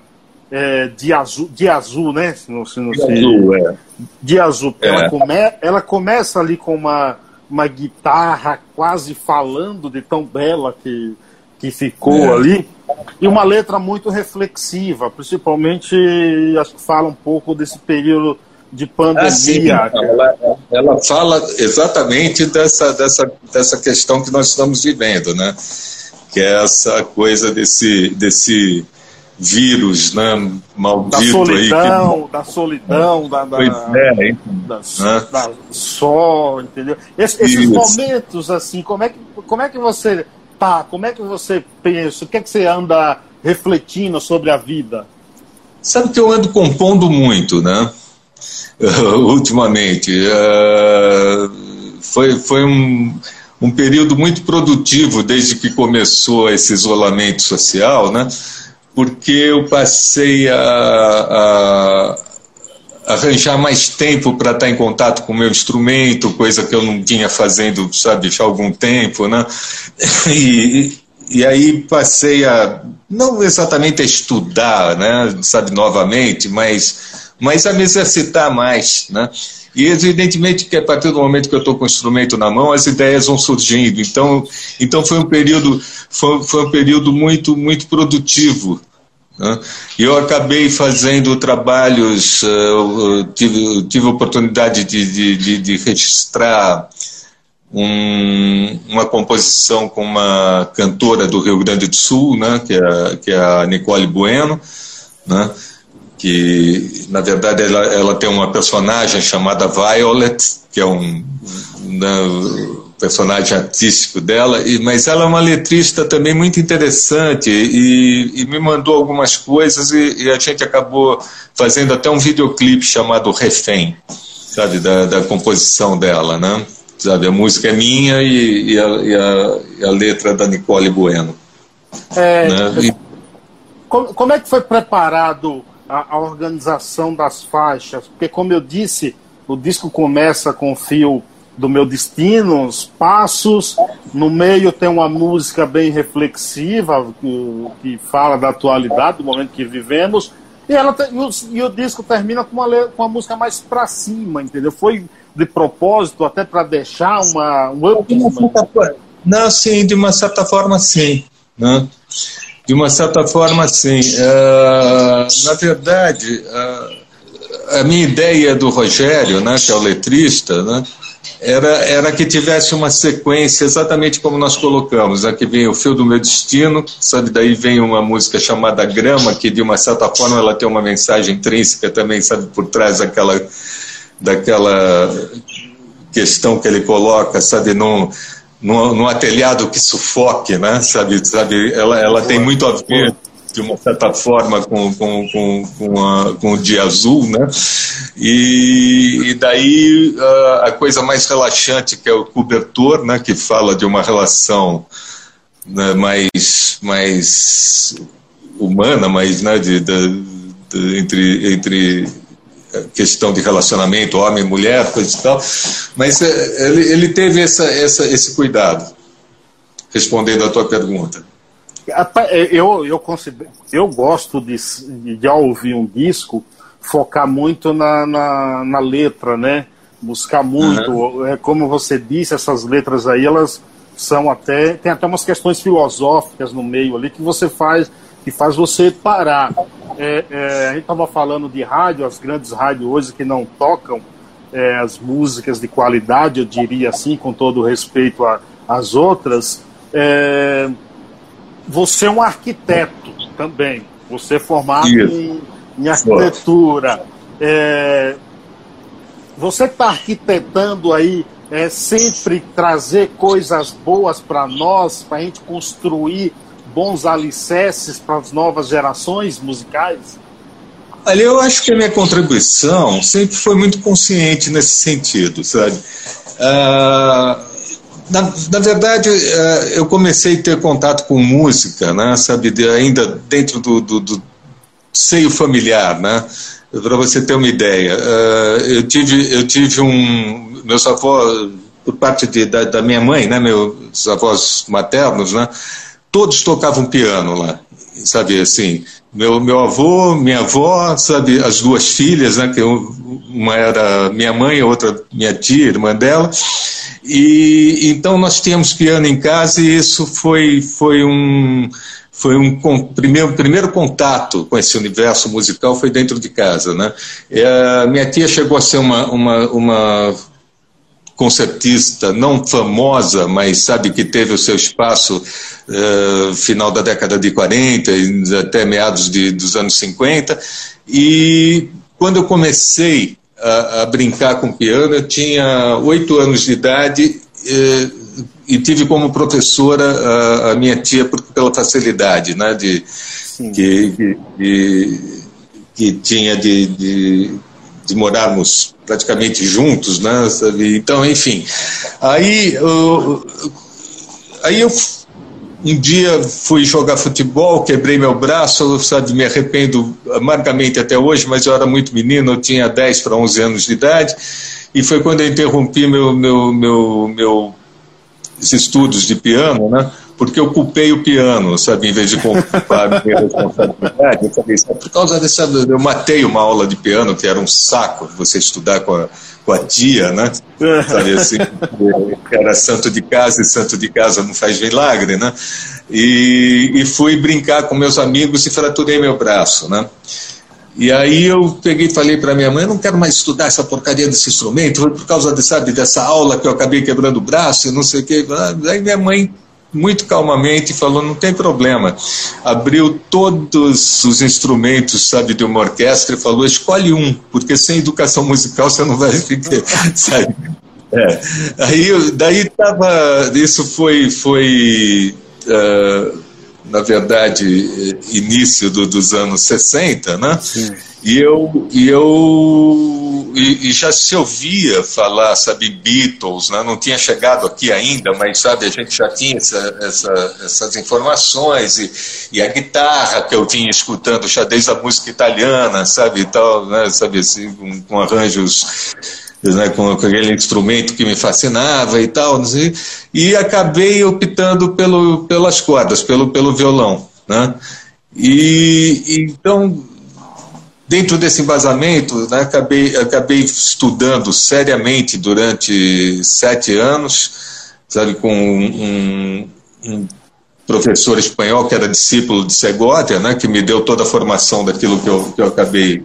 é, de, azul, de azul, né? Se não, se não de azul, é. De azul. É. Ela, come, ela começa ali com uma, uma guitarra quase falando de tão bela que, que ficou é. ali. E uma letra muito reflexiva, principalmente acho que fala um pouco desse período de pandemia. Ah, sim, ela, ela, fala exatamente dessa, dessa, dessa questão que nós estamos vivendo, né? Que é essa coisa desse, desse vírus, né, maldito da solidão, aí. Que... Da solidão, da, da, é, da, né? da só, entendeu? Esse, esses momentos, assim, como é, que, como é que você tá? Como é que você pensa? O que é que você anda refletindo sobre a vida? Sabe que eu ando compondo muito, né? Uh, ultimamente. Uh, foi, foi um, um período muito produtivo desde que começou esse isolamento social, né? Porque eu passei a, a arranjar mais tempo para estar em contato com o meu instrumento, coisa que eu não tinha fazendo, sabe, já há algum tempo, né? E, e aí passei a, não exatamente a estudar, né, sabe, novamente, mas, mas a me exercitar mais, né? E evidentemente que a partir do momento que eu estou com o instrumento na mão, as ideias vão surgindo. Então, então foi um período, foi, foi um período muito, muito produtivo. Né? Eu acabei fazendo trabalhos, uh, tive, tive a oportunidade de, de, de registrar um, uma composição com uma cantora do Rio Grande do Sul, né, que, é, que é a Nicole Bueno, né, que na verdade ela, ela tem uma personagem chamada Violet, que é um, né, personagem artístico dela, e, mas ela é uma letrista também muito interessante e, e me mandou algumas coisas e, e, a gente acabou fazendo até um videoclipe chamado Refém, sabe, da, da composição dela, né? Sabe, a música é minha e, e, a, e, a, e a, letra da Nicole Bueno. É, né? como, como, é que foi preparado a, a, organização das faixas? Porque, como eu disse, o disco começa com o fio do meu destino, os passos. No meio tem uma música bem reflexiva que, que fala da atualidade, do momento que vivemos. E, ela, e, o, e o disco termina com uma, com uma música mais para cima, entendeu? Foi de propósito, até para deixar uma, um up? Não, sim, de uma certa forma, sim. Né? De uma certa forma, sim. Uh, na verdade, uh, a minha ideia do Rogério, né, que é o letrista, né, era, era que tivesse uma sequência exatamente como nós colocamos. Aqui vem o Fio do Meu Destino, sabe? Daí vem uma música chamada Grama, que de uma certa forma ela tem uma mensagem intrínseca também, sabe? Por trás daquela daquela questão que ele coloca, sabe, num, num, atelhado que sufoque, né, sabe, sabe ela, ela tem muito a ver de uma certa forma com, com, com, com, a, com o dia azul, né? E, e daí a, a, coisa mais relaxante que é o cobertor, né? Que fala de uma relação né, mais, mais humana, mais né, de, de, de entre, entre questão de relacionamento homem e mulher, coisa e tal, mas é, ele, ele teve essa, essa, esse cuidado, respondendo à tua pergunta. É, eu, eu, considero, eu gosto de, de, ao ouvir um disco, focar muito na, na, na letra, né? Buscar muito. Uhum. É, como você disse, essas letras aí, elas são até. Tem até umas questões filosóficas no meio ali que você faz, que faz você parar. É, é, a gente estava falando de rádio, as grandes rádios hoje que não tocam é, as músicas de qualidade, eu diria assim, com todo respeito às outras. É, você é um arquiteto também, você é formado em, em, arquitetura. É, você está arquitetando aí é, sempre trazer coisas boas para nós, para a gente construir bons alicerces para as novas gerações musicais? Olha, eu acho que a minha contribuição sempre foi muito consciente nesse sentido, sabe? Uh, na, na, verdade, uh, eu comecei a ter contato com música, né, sabe, ainda dentro do, do, do, seio familiar, né? Para você ter uma ideia, uh, eu tive eu tive um meus avós por parte de, da, da minha mãe, né, meus avós maternos, né? Todos tocavam piano lá, sabe, assim, meu, meu avô, minha avó, sabe, as duas filhas, né, que uma era minha mãe, a outra minha tia, irmã dela, e então nós tínhamos piano em casa e isso foi, foi um foi um primeiro, primeiro contato com esse universo musical foi dentro de casa, né? Minha tia chegou a ser uma, uma, uma concertista não famosa, mas sabe que teve o seu espaço uh, final da década de 40 e até meados de, dos anos 50. E quando eu comecei a, a brincar com piano, eu tinha oito anos de idade uh, e tive como professora a, a minha tia por, pela facilidade né, de, que, que, que, tinha de, de, de morarmos praticamente juntos, né? Sabe? Então, enfim. Aí, eu, aí eu um dia fui jogar futebol, quebrei meu braço, sabe, me arrependo amargamente até hoje, mas eu era muito menino, eu tinha 10 para 11 anos de idade, e foi quando eu interrompi meu, meu, meu, meu estudos de piano, né? Porque eu culpei o piano, sabe, em vez de culpar a minha responsabilidade, eu falei, sabe, por causa dessa, eu matei uma aula de piano, que era um saco, você estudar com a, com a tia, né, sabe, assim, era santo de casa e santo de casa não faz milagre, né, e, e fui brincar com meus amigos e fraturei meu braço, né, e aí eu peguei e falei para minha mãe, eu não quero mais estudar essa porcaria desse instrumento, foi por causa de, sabe, dessa aula que eu acabei quebrando o braço e não sei o quê. Aí minha mãe muito calmamente falou não tem problema abriu todos os instrumentos sabe de uma orquestra e falou escolhe um porque sem educação musical você não vai ficar sabe É. Aí, daí tava. Isso foi. foi uh, na verdade, início do, dos anos 60, né? Sim. E eu, e eu e, e, já se ouvia falar, sabe, Beatles, né? não tinha chegado aqui ainda, mas sabe, a gente já tinha essa, essa, essas informações e, e, a guitarra que eu tinha escutando já desde a música italiana, sabe, e tal, né? sabe, assim, com, com arranjos né, com, aquele instrumento que me fascinava e tal, e acabei optando pelo, pelas cordas, pelo, pelo violão. Né? E então, dentro desse embasamento, né, acabei, acabei estudando seriamente durante sete anos, sabe, com um, um professor espanhol que era discípulo de Segovia, né, que me deu toda a formação daquilo que eu, que eu acabei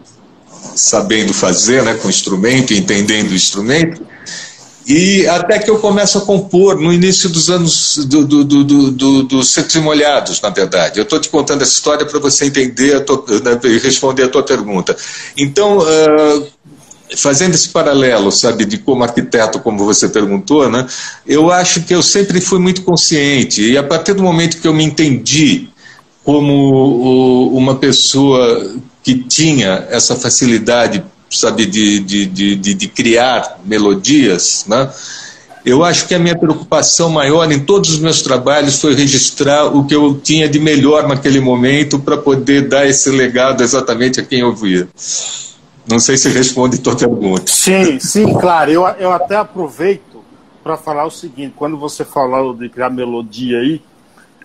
sabendo fazer, né, com instrumento, entendendo o instrumento, e até que eu começo a compor no início dos anos do, do, do, do dos secos e molhados, na verdade. Eu estou te contando essa história para você entender né, e responder a tua pergunta. Então, uh, fazendo esse paralelo, sabe, de como arquiteto, como você perguntou, né, eu acho que eu sempre fui muito consciente e a partir do momento que eu me entendi como uma pessoa que tinha essa facilidade, sabe, de, de, de, de, criar melodias, né? Eu acho que a minha preocupação maior em todos os meus trabalhos foi registrar o que eu tinha de melhor naquele momento para poder dar esse legado exatamente a quem ouvia. Não sei se responde tua pergunta. Sim, sim, claro. Eu, eu até aproveito para falar o seguinte: quando você falou de criar melodia aí,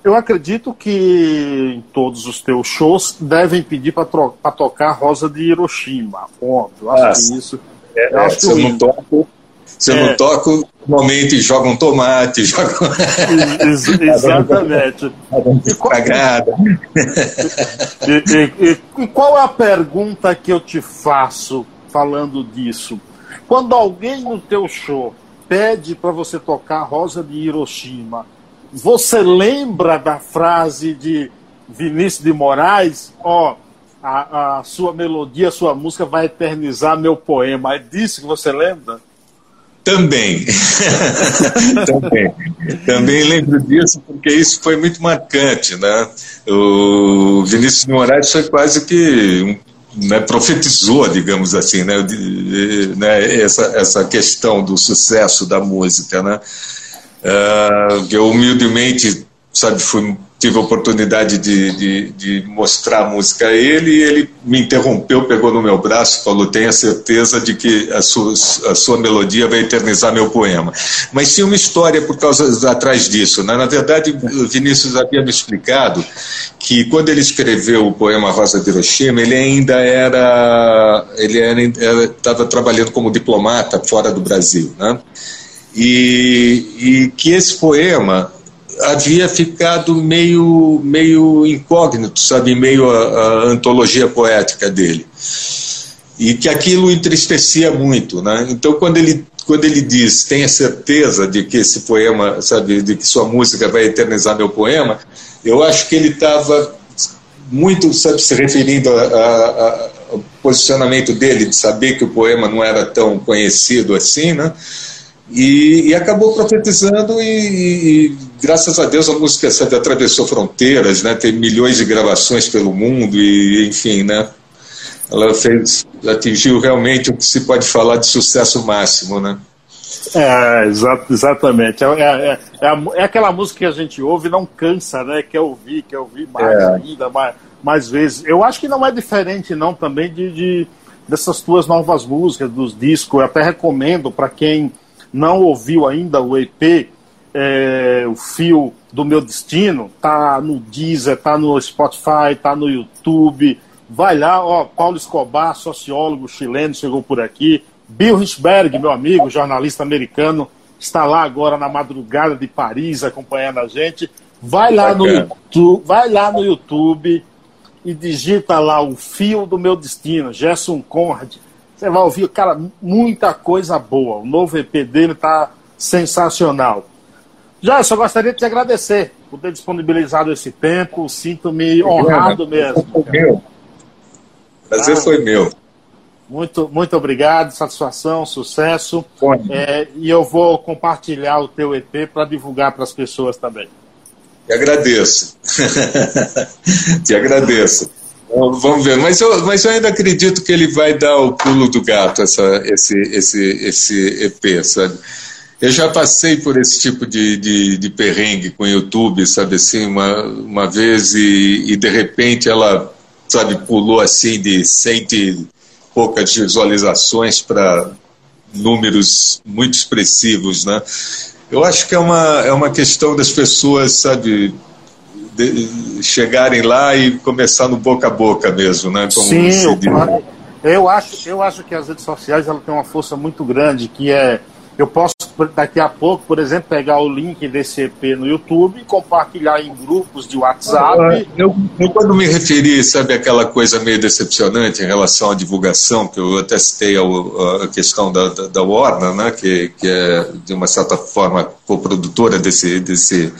eu acredito que em todos os teus shows devem pedir para tocar Rosa de Hiroshima. Óbvio, acho ah, que isso. É, eu acho se eu não toco, se eu é. não toco, normalmente joga um tomate, joga. Ex exatamente. e, qual... e, e, e qual é a pergunta que eu te faço falando disso? Quando alguém no teu show pede para você tocar Rosa de Hiroshima, você lembra da frase de Vinícius de Moraes? Ó, oh, a, a, sua melodia, a sua música vai eternizar meu poema. É disso que você lembra? Também. Também. Também lembro disso, porque isso foi muito marcante. Né? O Vinícius de Moraes foi quase que né, profetizou, digamos assim, né, de, né, essa, essa questão do sucesso da música. Né? Uh, eu humildemente, sabe, fui, tive a oportunidade de, de, de, mostrar a música a ele e ele me interrompeu, pegou no meu braço e falou: Tenha certeza de que a sua, a sua melodia vai eternizar meu poema. Mas tinha uma história por causa atrás disso. Né? Na verdade, Vinícius havia me explicado que quando ele escreveu o poema Rosa de Hiroshima, ele ainda era. Ele estava trabalhando como diplomata fora do Brasil. Né? E, e que esse poema havia ficado meio, meio incógnito, sabe, meio a, a, antologia poética dele. E que aquilo entristecia muito, né? Então, quando ele, quando ele diz, tenha certeza de que esse poema, sabe, de que sua música vai eternizar meu poema, eu acho que ele estava muito, sabe, se referindo ao posicionamento dele, de saber que o poema não era tão conhecido assim, né? E, e, acabou profetizando e, e, graças a Deus a música sabe, atravessou fronteiras, né? Tem milhões de gravações pelo mundo e enfim, né? Ela fez, atingiu realmente o que se pode falar de sucesso máximo, né? É, exa exatamente. É, é, é, é, aquela música que a gente ouve e não cansa, né? Quer ouvir, quer ouvir mais é. ainda, mais, mais vezes. Eu acho que não é diferente, não, também de, de dessas tuas novas músicas, dos discos. Eu até recomendo para quem não ouviu ainda o EP, é, o Fio do Meu Destino, tá no Deezer, tá no Spotify, tá no YouTube. Vai lá, ó, Paulo Escobar, sociólogo chileno, chegou por aqui. Bill Richberg, meu amigo, jornalista americano, está lá agora na madrugada de Paris acompanhando a gente. Vai lá no YouTube, vai lá no YouTube e digita lá o Fio do Meu Destino, Gerson Conrad. Você vai ouvir, cara, muita coisa boa. O novo EP dele tá sensacional. Já, só gostaria de te agradecer por ter disponibilizado esse tempo. Sinto-me honrado mesmo. Foi meu. Prazer ah, foi meu. Muito, muito obrigado, satisfação, sucesso. É, e eu vou compartilhar o teu EP para divulgar para as pessoas também. Te agradeço. Te agradeço. Vamos ver, mas eu, mas eu ainda acredito que ele vai dar o pulo do gato, essa, esse, esse, esse EP, sabe? Eu já passei por esse tipo de, de, de perrengue com o YouTube, sabe assim, uma, uma vez e, e de repente ela, sabe, pulou assim de cento e poucas visualizações para números muito expressivos, né? Eu acho que é uma, é uma questão das pessoas, sabe, de, chegarem lá e começar no boca a boca mesmo, né? Como Sim, eu, eu, acho, eu acho que as redes sociais ela têm uma força muito grande, que é eu posso daqui a pouco, por exemplo, pegar o link desse EP no YouTube e compartilhar em grupos de WhatsApp. Ah, eu, eu, quando me referi, sabe, aquela coisa meio decepcionante em relação à divulgação, que eu até citei a, a questão da, da, da, Warner, né, que, que é de uma certa forma co-produtora desse, desse,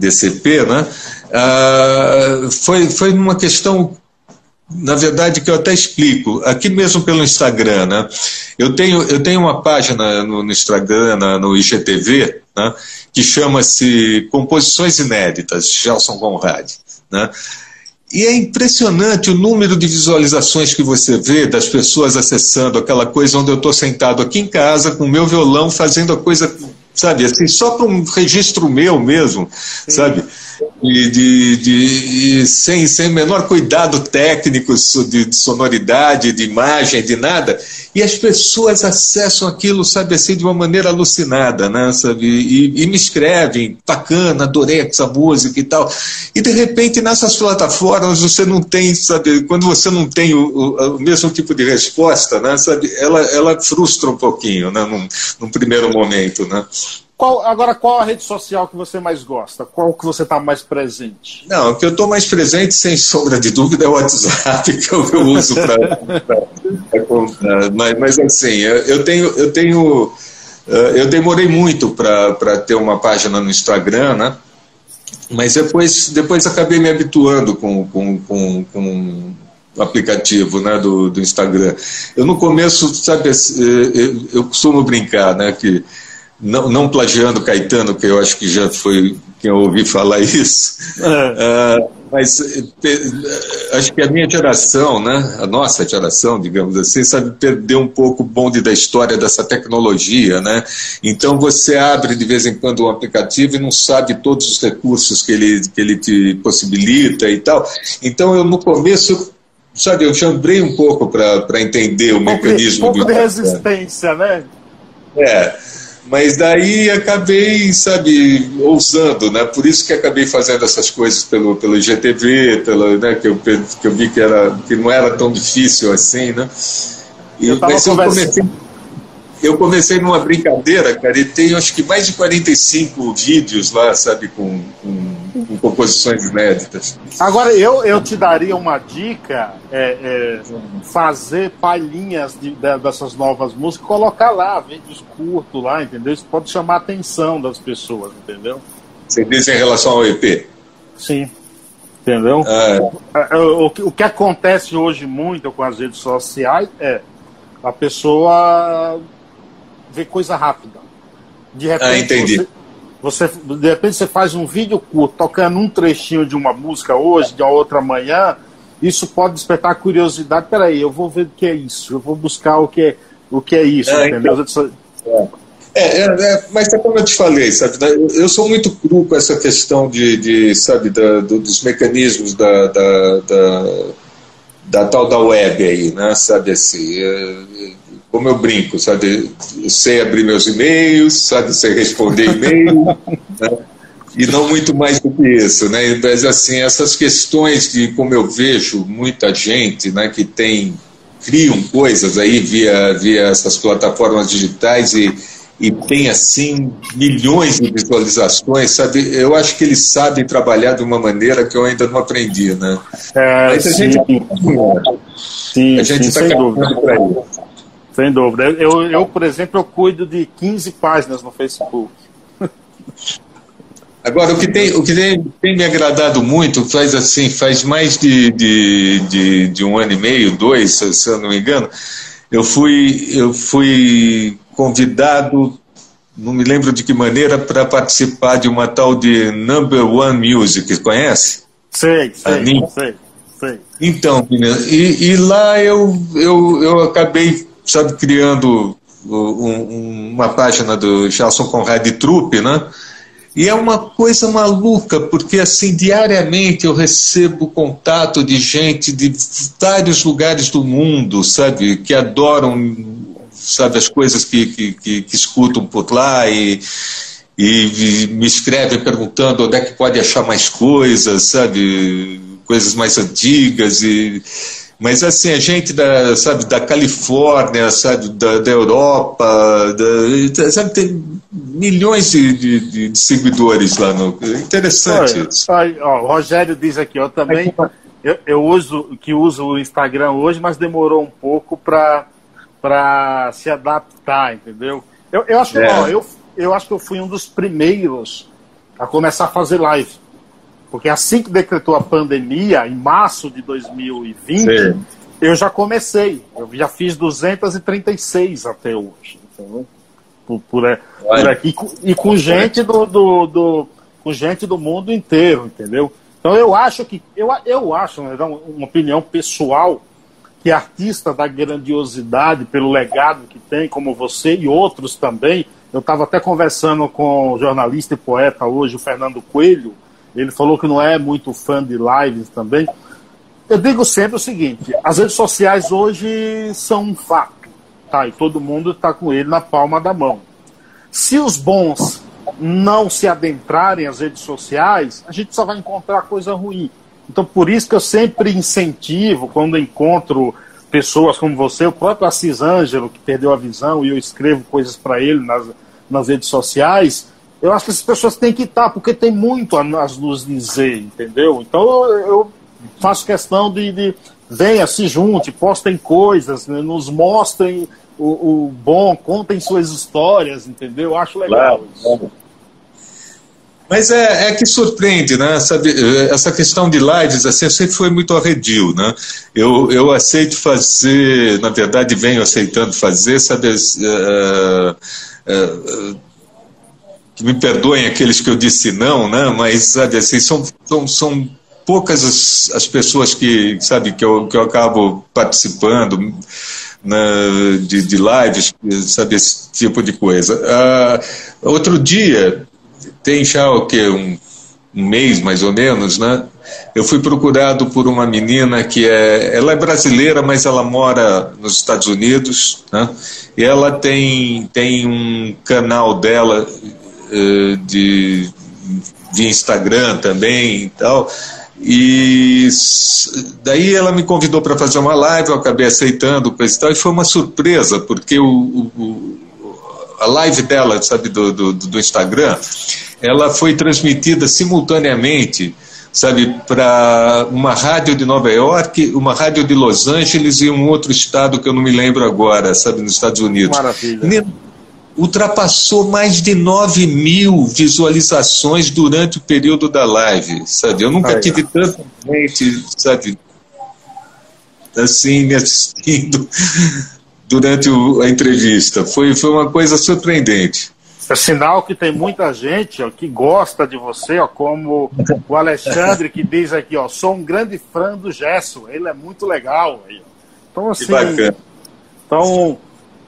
EP, né, ah, foi, foi uma questão na verdade, que eu até explico, aqui mesmo pelo Instagram, né? Eu tenho, eu tenho uma página no, no Instagram, na, no IGTV, né? que chama-se Composições Inéditas, Gelson Conrad, né? E é impressionante o número de visualizações que você vê das pessoas acessando aquela coisa onde eu estou sentado aqui em casa com o meu violão fazendo a coisa, sabe, assim, só para um registro meu mesmo, Sim. sabe? De, de, sem, sem menor cuidado técnico de, de, sonoridade, de imagem, de nada, e as pessoas acessam aquilo, sabe assim, de uma maneira alucinada, né, sabe, e, e me escrevem, bacana, adorei essa música e tal, e de repente nessas plataformas você não tem, sabe, quando você não tem o, o, o mesmo tipo de resposta, né, sabe, ela, ela frustra um pouquinho, né, num, num primeiro momento, né. Qual, agora, qual a rede social que você mais gosta? Qual que você está mais presente? Não, o que eu estou mais presente, sem sombra de dúvida, é o WhatsApp, que eu, eu uso para. Mas, mas, assim, eu tenho, eu tenho, eh, eu demorei muito para ter uma página no Instagram, né? Mas depois, depois acabei me habituando com, com, com, com aplicativo né, do, do Instagram. Eu no começo, sabe, eu, eu costumo brincar, né, que não, não plagiando Caetano, que eu acho que já foi quem eu ouvi falar isso, é. uh, mas acho que a minha geração, né, a nossa geração, digamos assim, sabe perder um pouco o bonde da história dessa tecnologia, né? Então você abre de vez em quando um aplicativo e não sabe todos os recursos que ele, que ele te possibilita e tal. Então eu no começo sabe, eu chambrei um pouco para entender o um mecanismo. Um pouco de resistência, né? É. Mas daí acabei, sabe, ousando, né? Por isso que acabei fazendo essas coisas pelo, pelo IGTV, pelo, né? que, eu, que eu vi que, era, que não era tão difícil assim, né? E, eu mas eu comecei, eu comecei numa brincadeira, cara, e tem acho que mais de 45 vídeos lá, sabe, com, com com composições inéditas. Agora, eu, eu te daria uma dica: é, é, fazer palhinhas de, de, dessas novas músicas, colocar lá, vídeos curtos lá, entendeu? Isso pode chamar a atenção das pessoas, entendeu? Você diz em relação ao EP? Sim. Entendeu? Ah, é. o, o que acontece hoje muito com as redes sociais é a pessoa vê coisa rápida. De repente, ah, entendi. Você, você, de repente você faz um vídeo curto tocando um trechinho de uma música hoje, de outra manhã, isso pode despertar curiosidade. Peraí, eu vou ver o que é isso, eu vou buscar o que é, o que é isso, é, entendeu? Então, é, é, é, mas é como eu te falei, sabe? Né, eu sou muito cru com essa questão de, de sabe, da, do, dos mecanismos da, da, da, da, tal da web aí, né? Sabe assim, é, como eu brinco, sabe? Eu sei abrir meus e-mails, sabe? Sei responder e-mail, né? e não muito mais do que isso, né? Mas assim, essas questões de como eu vejo muita gente, né, que tem criam coisas aí via via essas plataformas digitais e e tem assim milhões de visualizações, sabe? Eu acho que eles sabem trabalhar de uma maneira que eu ainda não aprendi, né? É, Mas a sim. gente sim, a gente está caminhando para isso. Sem dúvida. Eu, eu, por exemplo, eu cuido de 15 páginas no Facebook. Agora, o que tem, o que tem, tem me agradado muito, faz assim, faz mais de, de, de, de, um ano e meio, dois, se eu não me engano, eu fui, eu fui convidado, não me lembro de que maneira, para participar de uma tal de Number One Music, conhece? Sei, sei, sei, sei. Então, e, e lá eu, eu, eu acabei, sabe, criando um, uma página do Gelson Conrad Truppe, né? E é uma coisa maluca, porque assim, diariamente eu recebo contato de gente de vários lugares do mundo, sabe, que adoram, sabe, as coisas que, que, que, que escutam por lá e, e me escrevem perguntando onde é que pode achar mais coisas, sabe, coisas mais antigas e mas assim, a gente da, sabe, da Califórnia, sabe, da, da Europa, da, sabe, tem milhões de, de, de, seguidores lá no. Interessante isso. ó, o Rogério diz aqui, eu também. Eu, eu, uso que uso o Instagram hoje, mas demorou um pouco para se adaptar, entendeu? Eu, eu acho é. ó, eu, eu acho que eu fui um dos primeiros a começar a fazer live. Porque assim que decretou a pandemia, em março de 2020, Sim. eu já comecei. Eu já fiz 236 até hoje. Então, por, por, por aqui, e com gente do, do, do, com gente do mundo inteiro, entendeu? Então eu acho que, eu, eu acho, né, uma opinião pessoal, que artista da grandiosidade, pelo legado que tem, como você e outros também, eu estava até conversando com o jornalista e poeta hoje, o Fernando Coelho, ele falou que não é muito fã de lives também. Eu digo sempre o seguinte: as redes sociais hoje são um fato, tá? E todo mundo está com ele na palma da mão. Se os bons não se adentrarem às redes sociais, a gente só vai encontrar coisa ruim. Então, por isso que eu sempre incentivo, quando encontro pessoas como você, o próprio Assis Ângelo, que perdeu a visão, e eu escrevo coisas para ele nas, nas redes sociais, eu acho que as pessoas têm que estar, porque tem muito a nos dizer, entendeu? Então eu, eu faço questão de, de venha, se junte, postem coisas, né, nos mostrem o, o, bom, contem suas histórias, entendeu? Eu acho legal isso. Mas é, é, que surpreende, né? Essa, essa questão de lives, assim, sempre foi muito arredio, né? Eu, eu aceito fazer, na verdade, venho aceitando fazer, sabe, uh, uh, que me perdoem aqueles que eu disse não, né? Mas sabe assim são, são, são poucas as, as pessoas que sabe que eu, que eu acabo participando né, de, de lives, sabe esse tipo de coisa. Uh, outro dia tem já o que um, um mês mais ou menos, né? Eu fui procurado por uma menina que é, ela é brasileira, mas ela mora nos Estados Unidos, né? E ela tem tem um canal dela de, de Instagram também e tal. E daí ela me convidou para fazer uma live, eu acabei aceitando e tal, e foi uma surpresa, porque o, o a live dela, sabe, do, do, do, Instagram, ela foi transmitida simultaneamente, sabe, para uma rádio de Nova York, uma rádio de Los Angeles e um outro estado que eu não me lembro agora, sabe, nos Estados Unidos. Maravilha ultrapassou mais de 9 mil visualizações durante o período da live, sabe? Eu nunca tive tanta gente, sabe, assim, me assistindo durante o, a entrevista. Foi, foi uma coisa surpreendente. É sinal que tem muita gente ó, que gosta de você, ó, como o Alexandre que diz aqui, ó, sou um grande fã do Gesso, ele é muito legal. Então, assim, então,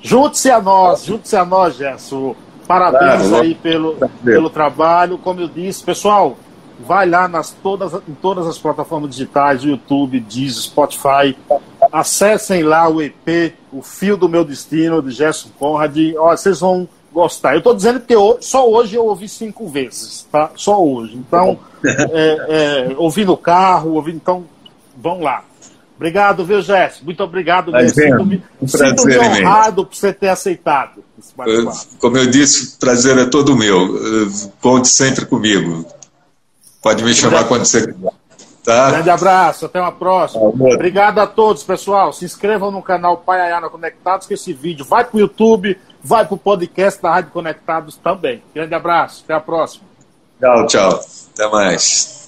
Junte-se a nós, junte-se a nós, Gerson. Parabéns aí pelo, pelo trabalho. Como eu disse, pessoal, vai lá nas todas, em todas as plataformas digitais, YouTube, Deezer, Spotify. Acessem lá o EP, o Fio do Meu Destino, de Gerson Conrad. Ó, vocês vão gostar. Eu estou dizendo que eu, só hoje eu ouvi cinco vezes, tá? Só hoje. Então, é, é, ouvi no carro, ouvi, então, vão lá. Obrigado, viu, Jéssica? Muito obrigado mesmo. Sinto-me um sinto honrado por você ter aceitado. Como eu disse, o prazer é todo meu. Conte sempre comigo. Pode me chamar quando você quiser. Tá? Grande abraço, até uma próxima. Obrigado a todos, pessoal. Se inscrevam no canal Pai Ayana Conectados, que esse vídeo vai para o YouTube, vai para o podcast da Rádio Conectados também. Grande abraço, até a próxima. Tchau, tchau. Até mais.